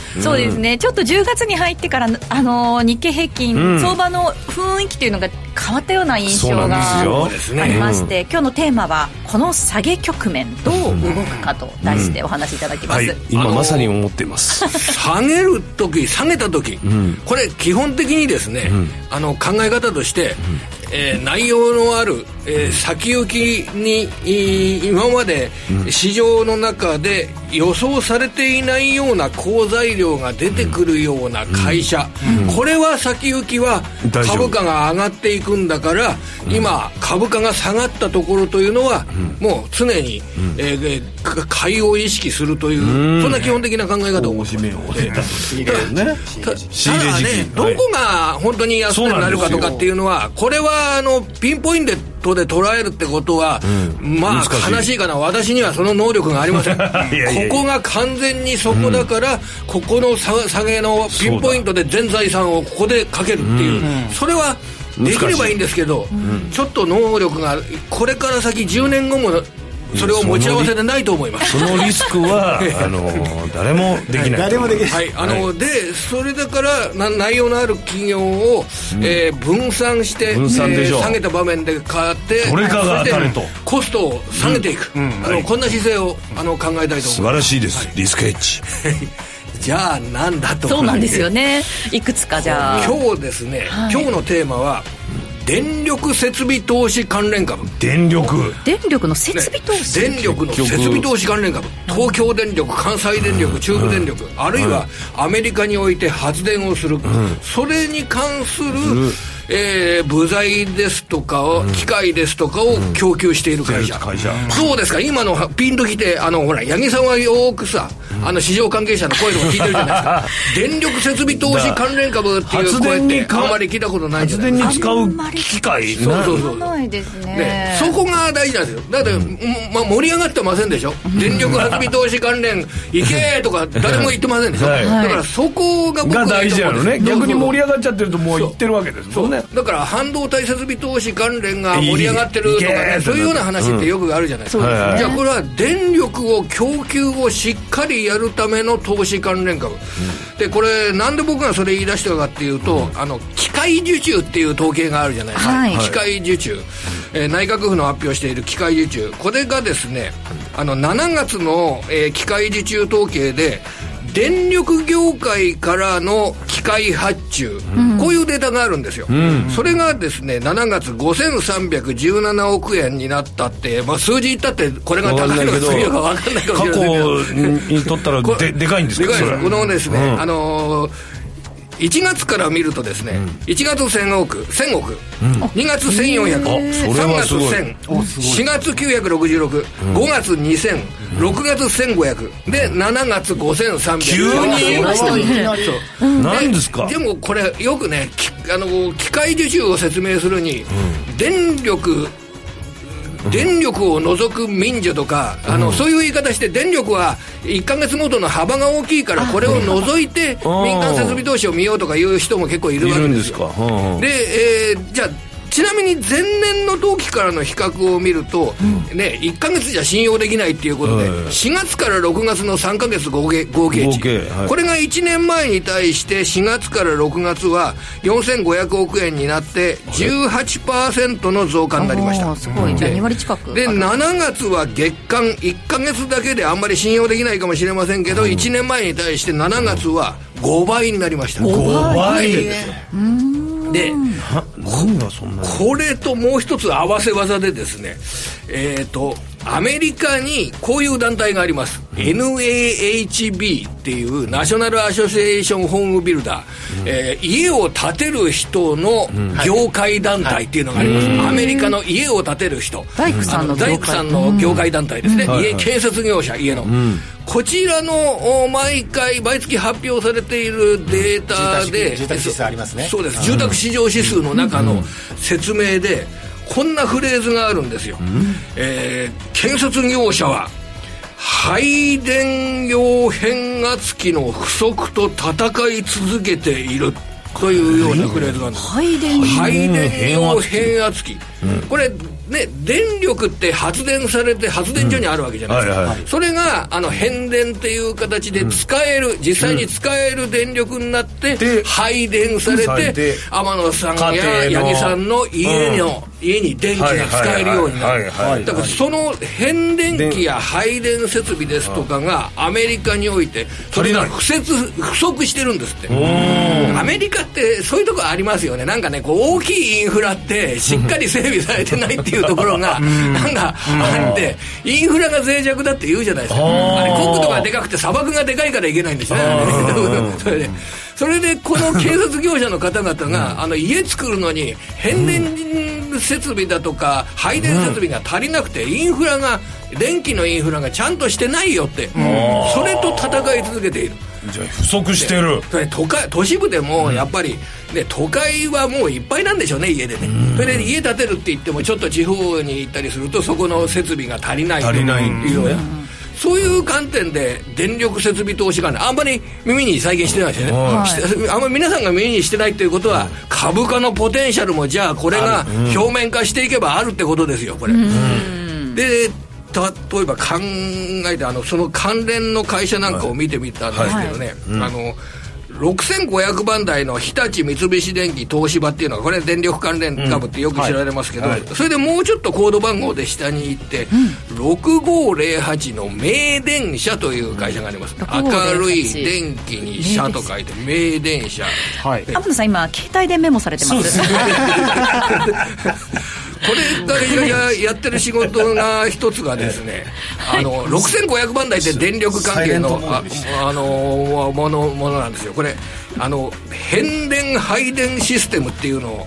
ーそうですね。ちょっと10月に入ってから、あの日経平均、うん、相場の雰囲気というのが変わったような印象がありまして、ね、今日のテーマはこの下げ局面どう動くかと題してお話しいただきます、うん。はい、今まさに思ってます。下げる時下げた時、うん、これ基本的にですね、あの考え方として、えー、内容のある、えー、先行きに今まで市場の中で予想されていないような好材料が出てくるような会社、うん、これは先行きは株価が上がっていくんだから、今株価が下がったところというのは、もう常に、えー、買いを意識するという、そんな基本的な考え方を持ってますただねどこが本当に安くなるかとかっていうのはこれはあのピンポイントで捉えるってことは、まあ悲しいかな。私にはその能力がありません。ここが完全にそこだから、ここの下げのピンポイントで全財産をここでかけるっていう、それはできればいいんですけど、ちょっと能力がこれから先10年後もそれを持ち合わせでないと思います。そのリスクは あの誰もできない。誰もできない、はい、あの、はい、でそれだからな内容のある企業を、うん、えー、分散して分散でしょ、えー、下げた場面で買ってこれかが当たると。コストを下げていく、うん。うん、あのこんな姿勢をあの考えたいと思います。素晴らしいです、リスクヘッジ。じゃあなんだとそうなんですよね。いくつかじゃあ。今日ですね、はい、今日のテーマは電力設備投資関連株。電力。電力の設備投資、ね、電力の設備投資関連株。東京電力関西電力中部電力、うん、あるいはアメリカにおいて発電をする、うん、それに関する、うんえー、部材ですとかを、うん、機械ですとかを供給している会社、会社そうですか。今のピンときてあのほら八木さんはよくさ、あの市場関係者の声とか聞いてるじゃないですか。電力設備投資関連株っていう声ってあんまり聞いたことないじゃないですか。発電に使う機械そうそうそうないですね。ねそこが大事なんですよ。だって、うん、まあ、盛り上がってませんでしょ？電力発備投資関連行けとか誰も言ってませんでしょ、はい、だからそこが僕が大事なのね。逆に盛り上がっちゃってるともう。言ってるわけですもんねだから半導体設備投資関連が盛り上がってるとかねそういうような話ってよくあるじゃないですか、じゃあこれは電力を供給をしっかりやるための投資関連株、でこれなんで僕がそれ言い出したかっていうと、あの機械受注っていう統計があるじゃないですか、はい、機械受注、えー、内閣府の発表している機械受注。これがですねあの7月の、えー、機械受注統計で電力業界からの機械発注、うん、こういうデータがあるんですよ、うん、それがですね7月5317億円になったって、まあ、数字言ったってこれが高いのか低いのか分かんないかもしれない過去にとったらででかいんですかでかいですこのですね、うん、あのー1月から見るとですね、うん、1月1000億1000億、うん、2月1400、3月1000、4月966、うん、5月2000、うん、6月1500で7月5300急に。何ですか？でもこれよくねあの機械受注を説明するに、電力電力を除く免除とか、あの、そういう言い方して、電力は1か月ごとの幅が大きいから、これを除いて民間設備投資を見ようとかいう人も結構いるわけですよ。でえー、じゃあちなみに前年の同期からの比較を見ると、ね、1か月じゃ信用できないっていうことで、4月から6月の3か月合計合計値はい。これが1年前に対して4月から6月は4500億円になって18%の増加になりました。すごい。じゃあ2割近くで7月は月間1か月だけであんまり信用できないかもしれませんけど、1年前に対して7月は5倍になりました。5倍。で何がそんなこれともう一つ合わせ技でですねえっ、とアメリカにこういう団体があります、NAHB っていうナショナルアソシエーションホームビルダー、えー家を建てる人の業界団体っていうのがあります、アメリカの家を建てる人。大工さんのさんの業界団体ですね、家建設業者家の、こちらのお毎回毎月発表されているデータで、住宅住宅指数ありますね。そうです。住宅市場指数の中の説明でこんなフレーズがあるんですよ、えー建設業者は配電用変圧器の不足と戦い続けている。というようなフレーズがあるんです。配電用変圧器、これね電力って発電されて発電所にあるわけじゃないですか、それがあの変電っていう形で使える、実際に使える電力になって、で配電されて天野さんや八木さんの家の、家に電気が使えるようになる。だからその変電機や配電設備ですとかがアメリカにおいてそれが不足不足してるんですって。アメリカってそういうとこありますよね。なんかねこう大きいインフラってしっかり整備されてないっていうところが なんかあってインフラが脆弱だって言うじゃないですか。あれ国土がでかくて砂漠がでかいからいけないんですよね それでそれでこの建設業者の方々があの家作るのに変電設備だとか配電設備が足りなくてインフラが電気のインフラがちゃんとしてないよってそれと戦い続けている。じゃあ不足してる。それ都会都市部でもやっぱり、ね、都会はもういっぱいなんでしょうね家でね、それで家建てるって言ってもちょっと地方に行ったりするとそこの設備が足りないと。足りない。んですねいうようなそういう観点で電力設備投資関連あんまり耳に再現してないですよね、はい。あんまり皆さんが耳にしてないっていうことは株価のポテンシャルもじゃあこれが表面化していけばあるってことですよこれ、で例えば考えてあのその関連の会社なんかを見てみたんですけどね、あの6500番台の日立三菱電機東芝っていうのがこれ電力関連株ってよく知られますけど、それでもうちょっとコード番号で下に行って、6508の名電車という会社があります。6508明るい電気に車と書いて名電車。はい。天野さん今携帯でメモされてます。こ れがややってる仕事が一つがですね、あの6500番台って電力関係のああのものものなんですよ。これあの変電配電システムっていうのを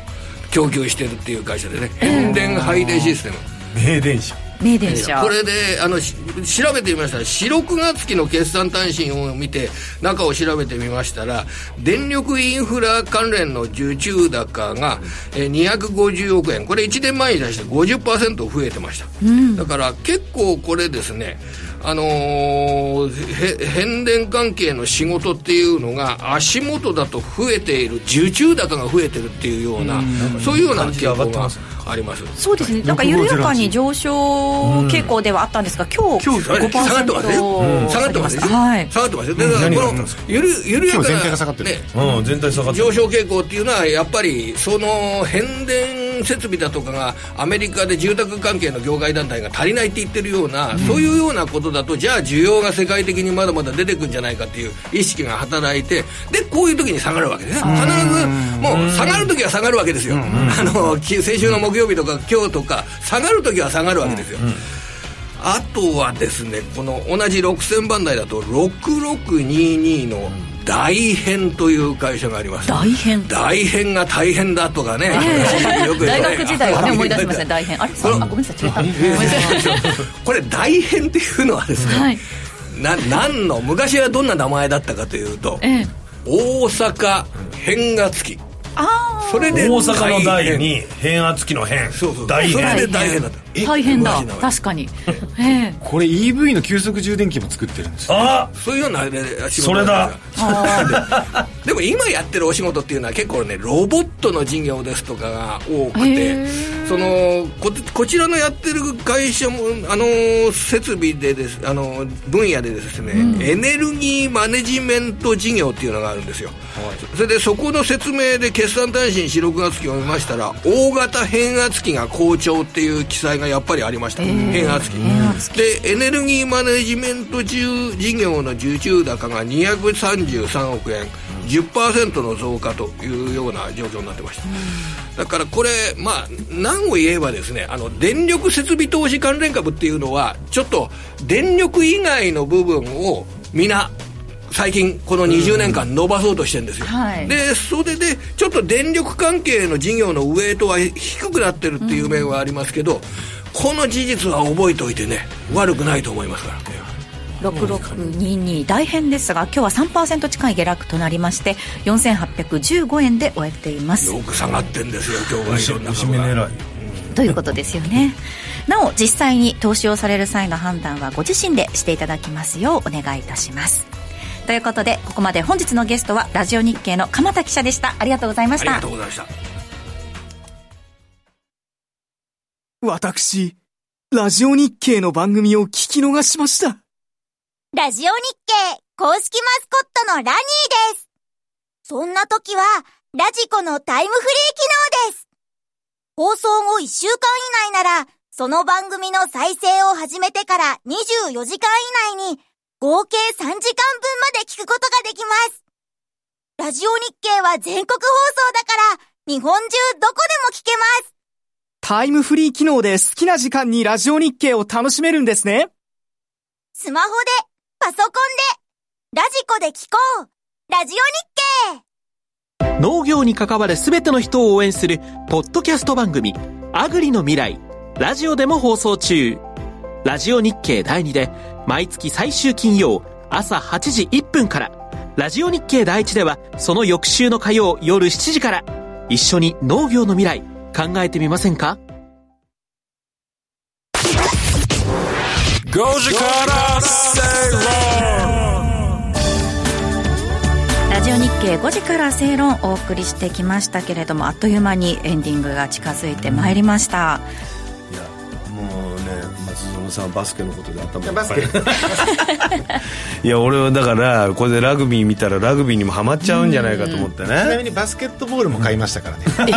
供給してるっていう会社でね変電配電システム、名電車これであのし調べてみました。ら4、6月期の決算単身を見て中を調べてみましたら電力インフラ関連の受注高がえー250億円。これ1年前に対して50%増えてました、だから結構これですねあのーへ変電関係の仕事っていうのが足元だと増えている受注高が増えてるっていうようなそういうような傾向があります。そうですね。なんか緩やかに上昇傾向ではあったんですが今日今日あれ下がってますよ、うん下がってますよ、はい。下がってますよだからこのあったんですか？ゆる緩やかな今日全体が下がってる。ね。うん全体下がってる。上昇傾向っていうのはやっぱりその変電設備だとかがアメリカで住宅関係の業界団体が足りないって言ってるような、そういうようなことだとじゃあ需要が世界的にまだまだ出てくんじゃないかっていう意識が働いてでこういう時に下がるわけですね。必ずもう下がる時は下がるわけですよ、あのき先週の木曜日とか今日とか下がる時は下がるわけですよ、あとはですねこの同じ6000番台だと6622の大変という会社があります。大変。大変が大変だとかね、よく言うね大学時代をね思い出しますね。大変。あれあごめんなさい違ったごめんなさいこれ大変っていうのはですね、はい。な何の昔はどんな名前だったかというと、ええ。大阪変圧器。あそれで大阪の大に変圧器の変。そうそう。大それで変大変だった。あ大変だ。確かに。ええ。これ EV の急速充電器も作ってるんですよ。あそういうようなね仕事それだ。でも今やってるお仕事っていうのは結構ねロボットの事業ですとかが多くてそのここちらのやってる会社もあの設備でですあの分野でですね、うん、エネルギーマネジメント事業っていうのがあるんですよ、はい、それでそこの説明で決算単身四六月期を見ましたら大型変圧器が好調っていう記載がやっぱりありました、変圧器。でエネルギーマネジメント事業の受注高が233億円10%の増加というような状況になってました、だからこれまあ何を言えばですねあの電力設備投資関連株っていうのはちょっと電力以外の部分を皆最近この20年間伸ばそうとしてるんですよ、はい、でそれでちょっと電力関係の事業のウエイトは低くなってるっていう面はありますけど、うん、この事実は覚えておいてね悪くないと思いますから。6622大変ですが今日は3%近い下落となりまして4815円で終えています。よく下がってんですよ今日はいろんな狙い。ということですよね。なお実際に投資をされる際の判断はご自身でしていただきますようお願いいたします。ということでここまで本日のゲストはラジオ日経の鎌田記者でした。ありがとうございました。ありがとうございました私ラジオ日経の番組を聞き逃しましたラジオ日経公式マスコットのラニーです。そんな時は、ラジコのタイムフリー機能です。放送後1週間以内なら、その番組の再生を始めてから24時間以内に、合計3時間分まで聞くことができます。ラジオ日経は全国放送だから、日本中どこでも聞けます。タイムフリー機能で好きな時間にラジオ日経を楽しめるんですね。スマホでパソコンで、ラジコで聞こう。ラジオ日経。農業に関わる全ての人を応援する、ポッドキャスト番組、アグリの未来、ラジオでも放送中。ラジオ日経第2で、毎月最終金曜、朝8時1分から、ラジオ日経第1では、その翌週の火曜夜7時から、一緒に農業の未来、考えてみませんか？ラジオ日経5時から正論お送りしてきましたけれどもあっという間にエンディングが近づいてまいりました、うん松園さんバスケのことで頭バスケ。いや俺はだからこれでラグビー見たらラグビーにもハマっちゃうんじゃないかと思ってね。ちなみにバスケットボールも買いましたからね、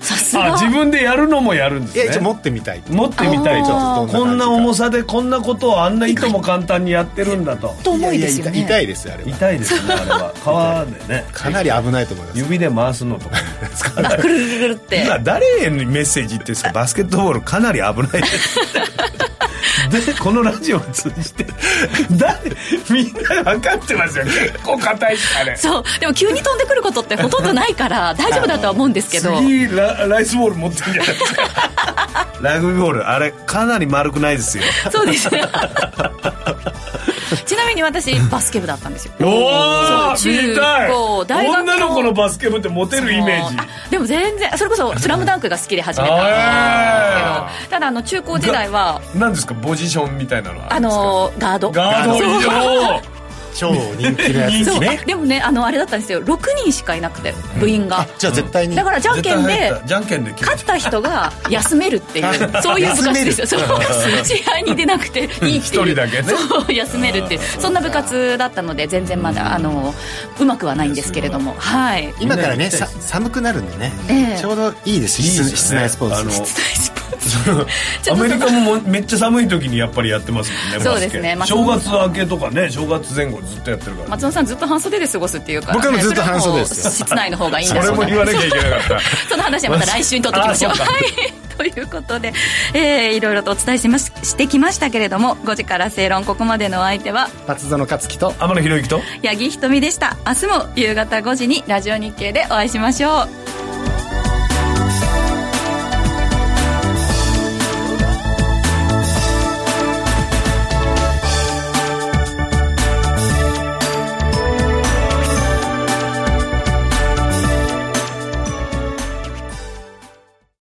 え？さすが。自分でやるのもやるんですね。いや持ってみたい持ってみたいと。こんな重さでこんなことをあんないとも簡単にやってるんだと。と重いですよね。痛いですあれは。痛いですねあれは。川でね。かなり危ないと思います。指で回すのとかく るくるくるって。今誰へのメッセージってですかバスケットボールかなり危ないですでこのラジオを通じて 誰みんな分かってますよ。結構硬いあれ。そう。でも急に飛んでくることってほとんどないから 大丈夫だとは思うんですけど。次ラライスボール持ってるんじゃないですかラグビーボールあれかなり丸くないですよ。そうですね ちなみに私バスケ部だったんですよ。おお中高大学女の子のバスケ部ってモテるイメージ。でも全然それこそ「スラムダンクが好きで始めたんですけどただあの中高時代は何ですか？ポジションみたいなのあのガード。ガード超人気のやつね。でもねあのあれだったんですよ。6人しかいなくて部員が、じゃあ絶対に。だからじゃんけんでじゃんけんで勝った人が休めるっていう そういう部活ですよ。そう。試合に出なくていいっていう一人だけね。そう休めるっていう。そんな部活だったので全然まだあのうまくはないんですけれども。はい。今からねさ寒くなるんでね、ちょうどいいです室内スポーツ。室内スポーツ アメリカもめっちゃ寒い時にやっぱりやってますもんねそうですね。正月明けとかね正月前後ずっとやってるから松野さんずっと半袖で過ごすっていうか。ら、ね、僕もずっと半袖です 室内の方がいいんだそれも言わなきゃいけなかった。その話はまた来週にとっておきましょう。はい。ということで、えー、いろいろとお伝えしまししてきましたけれども5時から正論ここまでのお相手は松園克樹と天野博之と八木ひとみでした。明日も夕方5時にラジオ日経でお会いしましょう